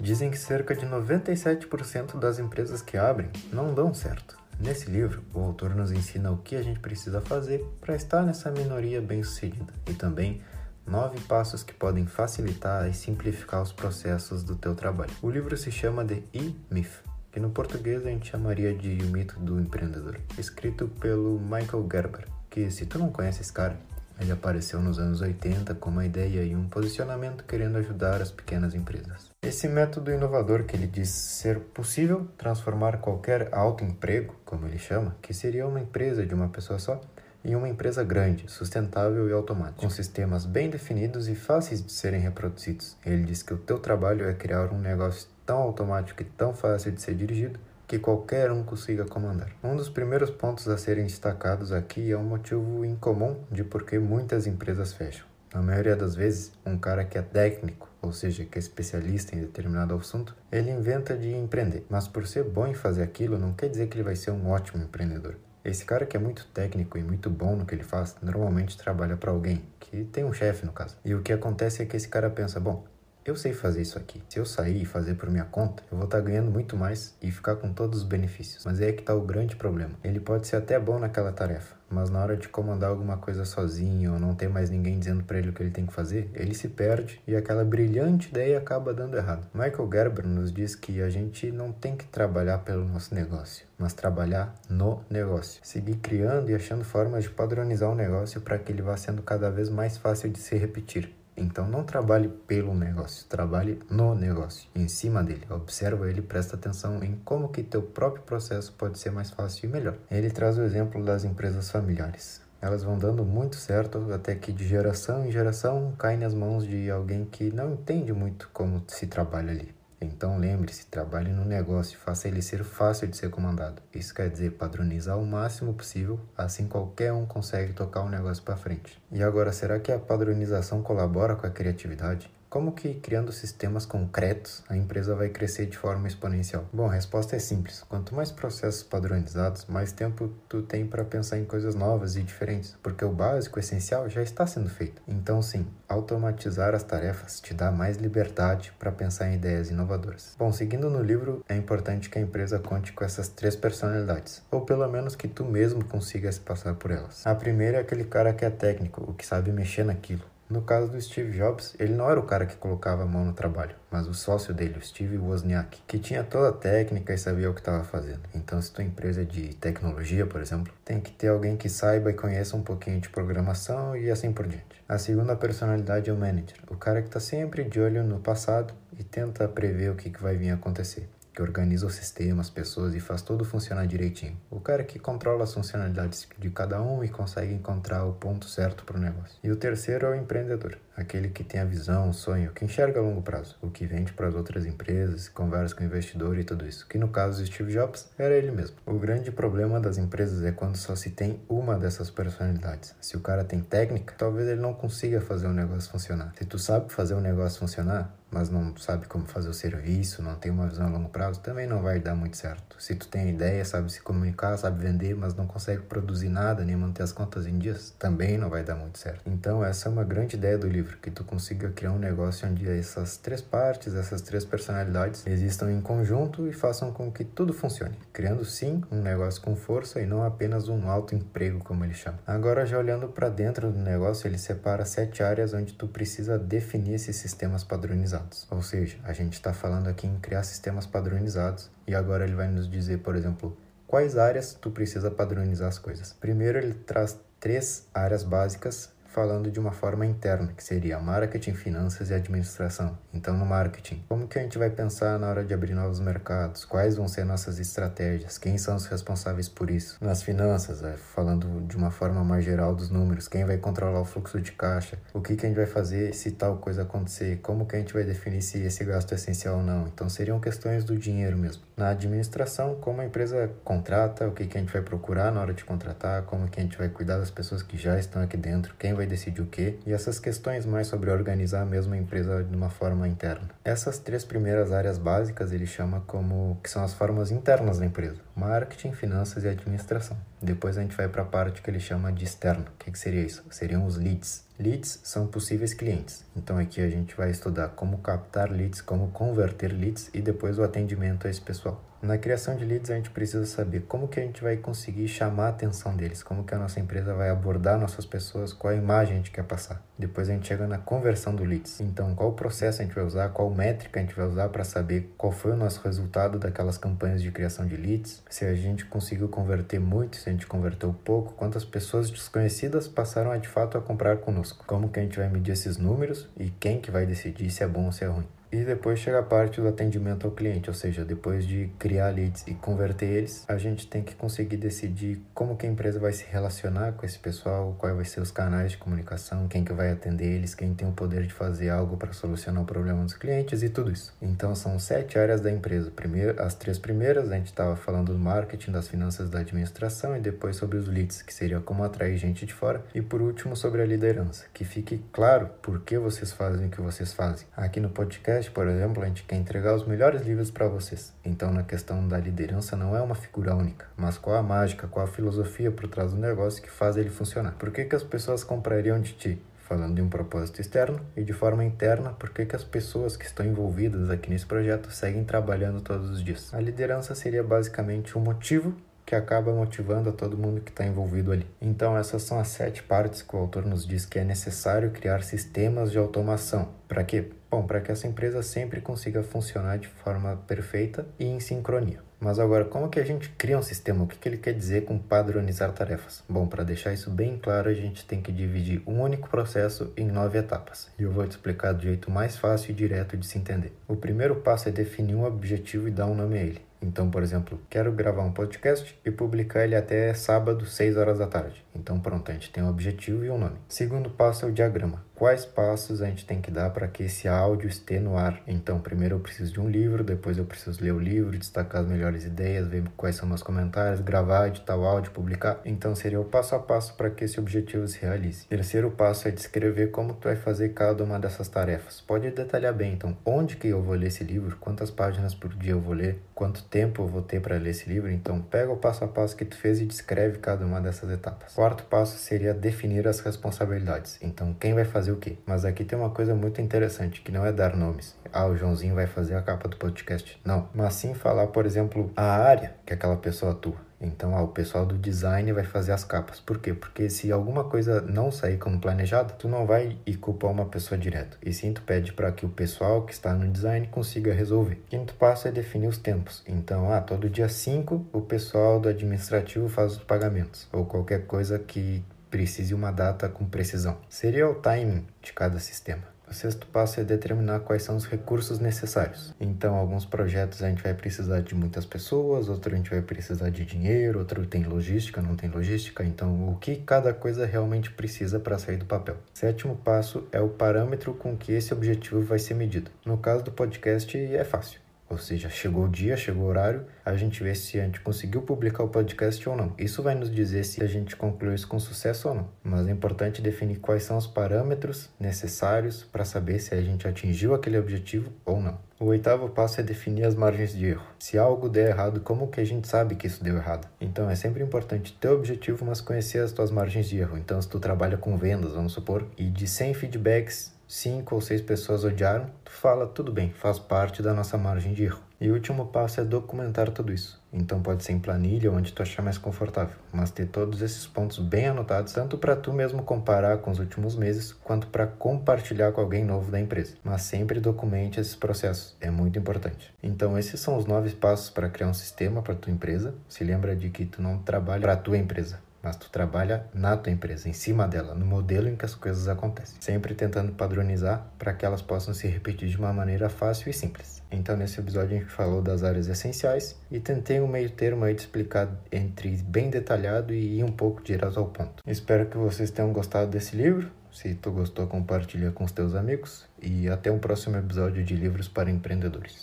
Dizem que cerca de 97% das empresas que abrem não dão certo. Nesse livro, o autor nos ensina o que a gente precisa fazer para estar nessa minoria bem-sucedida e também nove passos que podem facilitar e simplificar os processos do teu trabalho. O livro se chama The E-Myth, que no português a gente chamaria de O Mito do Empreendedor, escrito pelo Michael Gerber, que se tu não conhece esse cara, ele apareceu nos anos 80 com uma ideia e um posicionamento querendo ajudar as pequenas empresas. Esse método inovador que ele diz ser possível transformar qualquer autoemprego, como ele chama, que seria uma empresa de uma pessoa só, em uma empresa grande, sustentável e automática, com sistemas bem definidos e fáceis de serem reproduzidos. Ele diz que o teu trabalho é criar um negócio tão automático e tão fácil de ser dirigido que qualquer um consiga comandar. Um dos primeiros pontos a serem destacados aqui é um motivo incomum de por que muitas empresas fecham. Na maioria das vezes, um cara que é técnico, ou seja, que é especialista em determinado assunto, ele inventa de empreender. Mas por ser bom em fazer aquilo, não quer dizer que ele vai ser um ótimo empreendedor. Esse cara que é muito técnico e muito bom no que ele faz, normalmente trabalha para alguém, que tem um chefe no caso. E o que acontece é que esse cara pensa, bom, eu sei fazer isso aqui. Se eu sair e fazer por minha conta, eu vou estar tá ganhando muito mais e ficar com todos os benefícios. Mas é aí que está o grande problema. Ele pode ser até bom naquela tarefa, mas na hora de comandar alguma coisa sozinho ou não ter mais ninguém dizendo para ele o que ele tem que fazer, ele se perde e aquela brilhante ideia acaba dando errado. Michael Gerber nos diz que a gente não tem que trabalhar pelo nosso negócio, mas trabalhar no negócio. Seguir criando e achando formas de padronizar o negócio para que ele vá sendo cada vez mais fácil de se repetir. Então não trabalhe pelo negócio, trabalhe no negócio, em cima dele. Observa ele, presta atenção em como que teu próprio processo pode ser mais fácil e melhor. Ele traz o exemplo das empresas familiares. Elas vão dando muito certo até que de geração em geração cai nas mãos de alguém que não entende muito como se trabalha ali. Então lembre-se, trabalhe no negócio, faça ele ser fácil de ser comandado. Isso quer dizer padronizar o máximo possível, assim qualquer um consegue tocar o negócio para frente. E agora, será que a padronização colabora com a criatividade? Como que criando sistemas concretos a empresa vai crescer de forma exponencial? Bom, a resposta é simples. Quanto mais processos padronizados, mais tempo tu tem para pensar em coisas novas e diferentes, porque o básico, o essencial, já está sendo feito. Então, sim, automatizar as tarefas te dá mais liberdade para pensar em ideias inovadoras. Bom, seguindo no livro, é importante que a empresa conte com essas três personalidades, ou pelo menos que tu mesmo consiga se passar por elas. A primeira é aquele cara que é técnico, o que sabe mexer naquilo. No caso do Steve Jobs, ele não era o cara que colocava a mão no trabalho, mas o sócio dele, o Steve Wozniak, que tinha toda a técnica e sabia o que estava fazendo. Então, se tua empresa é de tecnologia, por exemplo, tem que ter alguém que saiba e conheça um pouquinho de programação e assim por diante. A segunda personalidade é o manager, o cara que está sempre de olho no passado e tenta prever o que, que vai vir acontecer que organiza o sistema, as pessoas e faz tudo funcionar direitinho. O cara que controla as funcionalidades de cada um e consegue encontrar o ponto certo para o negócio. E o terceiro é o empreendedor, aquele que tem a visão, o sonho, que enxerga a longo prazo, o que vende para as outras empresas, conversa com o investidor e tudo isso. Que no caso do Steve Jobs era ele mesmo. O grande problema das empresas é quando só se tem uma dessas personalidades. Se o cara tem técnica, talvez ele não consiga fazer o negócio funcionar. Se tu sabe fazer o negócio funcionar, mas não sabe como fazer o serviço, não tem uma visão a longo prazo, também não vai dar muito certo. Se tu tem ideia, sabe se comunicar, sabe vender, mas não consegue produzir nada, nem manter as contas em dias, também não vai dar muito certo. Então, essa é uma grande ideia do livro, que tu consiga criar um negócio onde essas três partes, essas três personalidades existam em conjunto e façam com que tudo funcione, criando sim um negócio com força e não apenas um alto emprego, como ele chama. Agora, já olhando para dentro do negócio, ele separa sete áreas onde tu precisa definir esses sistemas padronizados. Ou seja, a gente está falando aqui em criar sistemas padronizados e agora ele vai nos dizer, por exemplo, quais áreas tu precisa padronizar as coisas. Primeiro ele traz três áreas básicas falando de uma forma interna, que seria marketing, finanças e administração. Então, no marketing, como que a gente vai pensar na hora de abrir novos mercados? Quais vão ser nossas estratégias? Quem são os responsáveis por isso? Nas finanças, é, falando de uma forma mais geral dos números, quem vai controlar o fluxo de caixa? O que, que a gente vai fazer se tal coisa acontecer? Como que a gente vai definir se esse gasto é essencial ou não? Então, seriam questões do dinheiro mesmo. Na administração, como a empresa contrata, o que, que a gente vai procurar na hora de contratar, como que a gente vai cuidar das pessoas que já estão aqui dentro, quem vai decidir o quê, e essas questões mais sobre organizar a empresa de uma forma interna. Essas três primeiras áreas básicas ele chama como que são as formas internas da empresa: marketing, finanças e administração. Depois a gente vai para a parte que ele chama de externo. O que, que seria isso? Seriam os leads. Leads são possíveis clientes. Então aqui a gente vai estudar como captar leads, como converter leads e depois o atendimento a esse pessoal. Na criação de leads a gente precisa saber como que a gente vai conseguir chamar a atenção deles, como que a nossa empresa vai abordar nossas pessoas, qual a imagem a gente quer passar. Depois a gente chega na conversão do leads. Então, qual processo a gente vai usar, qual métrica a gente vai usar para saber qual foi o nosso resultado daquelas campanhas de criação de leads, se a gente conseguiu converter muito, se a gente converteu pouco, quantas pessoas desconhecidas passaram a de fato a comprar conosco. Como que a gente vai medir esses números e quem que vai decidir se é bom ou se é ruim. E depois chega a parte do atendimento ao cliente, ou seja, depois de criar leads e converter eles, a gente tem que conseguir decidir como que a empresa vai se relacionar com esse pessoal, quais vai ser os canais de comunicação, quem que vai atender eles, quem tem o poder de fazer algo para solucionar o problema dos clientes e tudo isso. Então são sete áreas da empresa. Primeiro, as três primeiras a gente estava falando do marketing, das finanças, da administração e depois sobre os leads, que seria como atrair gente de fora e por último sobre a liderança, que fique claro por que vocês fazem o que vocês fazem. Aqui no podcast podcast, por exemplo, a gente quer entregar os melhores livros para vocês. Então, na questão da liderança, não é uma figura única, mas qual a mágica, qual a filosofia por trás do negócio que faz ele funcionar. Por que, que as pessoas comprariam de ti? Falando de um propósito externo e de forma interna, por que, as pessoas que estão envolvidas aqui nesse projeto seguem trabalhando todos os dias? A liderança seria basicamente o motivo que acaba motivando a todo mundo que está envolvido ali. Então, essas são as sete partes que o autor nos diz que é necessário criar sistemas de automação. Para quê? Bom, para que essa empresa sempre consiga funcionar de forma perfeita e em sincronia. Mas agora, como que a gente cria um sistema? O que, que ele quer dizer com padronizar tarefas? Bom, para deixar isso bem claro, a gente tem que dividir um único processo em nove etapas. E eu vou te explicar do jeito mais fácil e direto de se entender. O primeiro passo é definir um objetivo e dar um nome a ele. Então, por exemplo, quero gravar um podcast e publicar ele até sábado, 6 horas da tarde. Então, pronto, a gente tem um objetivo e um nome. Segundo passo é o diagrama. Quais passos a gente tem que dar para que esse áudio esteja no ar? Então, primeiro eu preciso de um livro, depois eu preciso ler o livro, destacar as melhores ideias, ver quais são meus comentários, gravar, editar o áudio, publicar. Então, seria o passo a passo para que esse objetivo se realize. Terceiro passo é descrever como tu vai fazer cada uma dessas tarefas. Pode detalhar bem, então, onde que eu vou ler esse livro, quantas páginas por dia eu vou ler, quanto tempo eu vou ter para ler esse livro. Então, pega o passo a passo que tu fez e descreve cada uma dessas etapas. Quarto passo seria definir as responsabilidades. Então, quem vai fazer o quê? Mas aqui tem uma coisa muito interessante, que não é dar nomes. Ah, o Joãozinho vai fazer a capa do podcast. Não, mas sim falar, por exemplo, a área que aquela pessoa atua. Então, ah, o pessoal do design vai fazer as capas. Por quê? Porque se alguma coisa não sair como planejado, tu não vai ir culpar uma pessoa direto. E sim, tu pede para que o pessoal que está no design consiga resolver. Quinto passo é definir os tempos. Então, ah, todo dia 5 o pessoal do administrativo faz os pagamentos. Ou qualquer coisa que precise uma data com precisão. Seria o timing de cada sistema. O sexto passo é determinar quais são os recursos necessários. Então, alguns projetos a gente vai precisar de muitas pessoas, outro a gente vai precisar de dinheiro, outro tem logística, não tem logística. Então, o que cada coisa realmente precisa para sair do papel. Sétimo passo é o parâmetro com que esse objetivo vai ser medido. No caso do podcast, é fácil. Ou seja, chegou o dia, chegou o horário, a gente vê se a gente conseguiu publicar o podcast ou não. Isso vai nos dizer se a gente concluiu isso com sucesso ou não. Mas é importante definir quais são os parâmetros necessários para saber se a gente atingiu aquele objetivo ou não. O oitavo passo é definir as margens de erro. Se algo der errado, como que a gente sabe que isso deu errado? Então é sempre importante ter objetivo, mas conhecer as tuas margens de erro. Então se tu trabalha com vendas, vamos supor, e de 100 feedbacks cinco ou seis pessoas odiaram, tu fala tudo bem, faz parte da nossa margem de erro. E o último passo é documentar tudo isso. Então pode ser em planilha, onde tu achar mais confortável, mas ter todos esses pontos bem anotados, tanto para tu mesmo comparar com os últimos meses, quanto para compartilhar com alguém novo da empresa. Mas sempre documente esses processos, é muito importante. Então esses são os nove passos para criar um sistema para tua empresa. Se lembra de que tu não trabalha para tua empresa, mas tu trabalha na tua empresa, em cima dela, no modelo em que as coisas acontecem, sempre tentando padronizar para que elas possam se repetir de uma maneira fácil e simples. Então, nesse episódio, a gente falou das áreas essenciais e tentei um meio termo aí de explicar entre bem detalhado e ir um pouco direto ao ponto. Espero que vocês tenham gostado desse livro. Se tu gostou, compartilha com os teus amigos e até um próximo episódio de Livros para Empreendedores.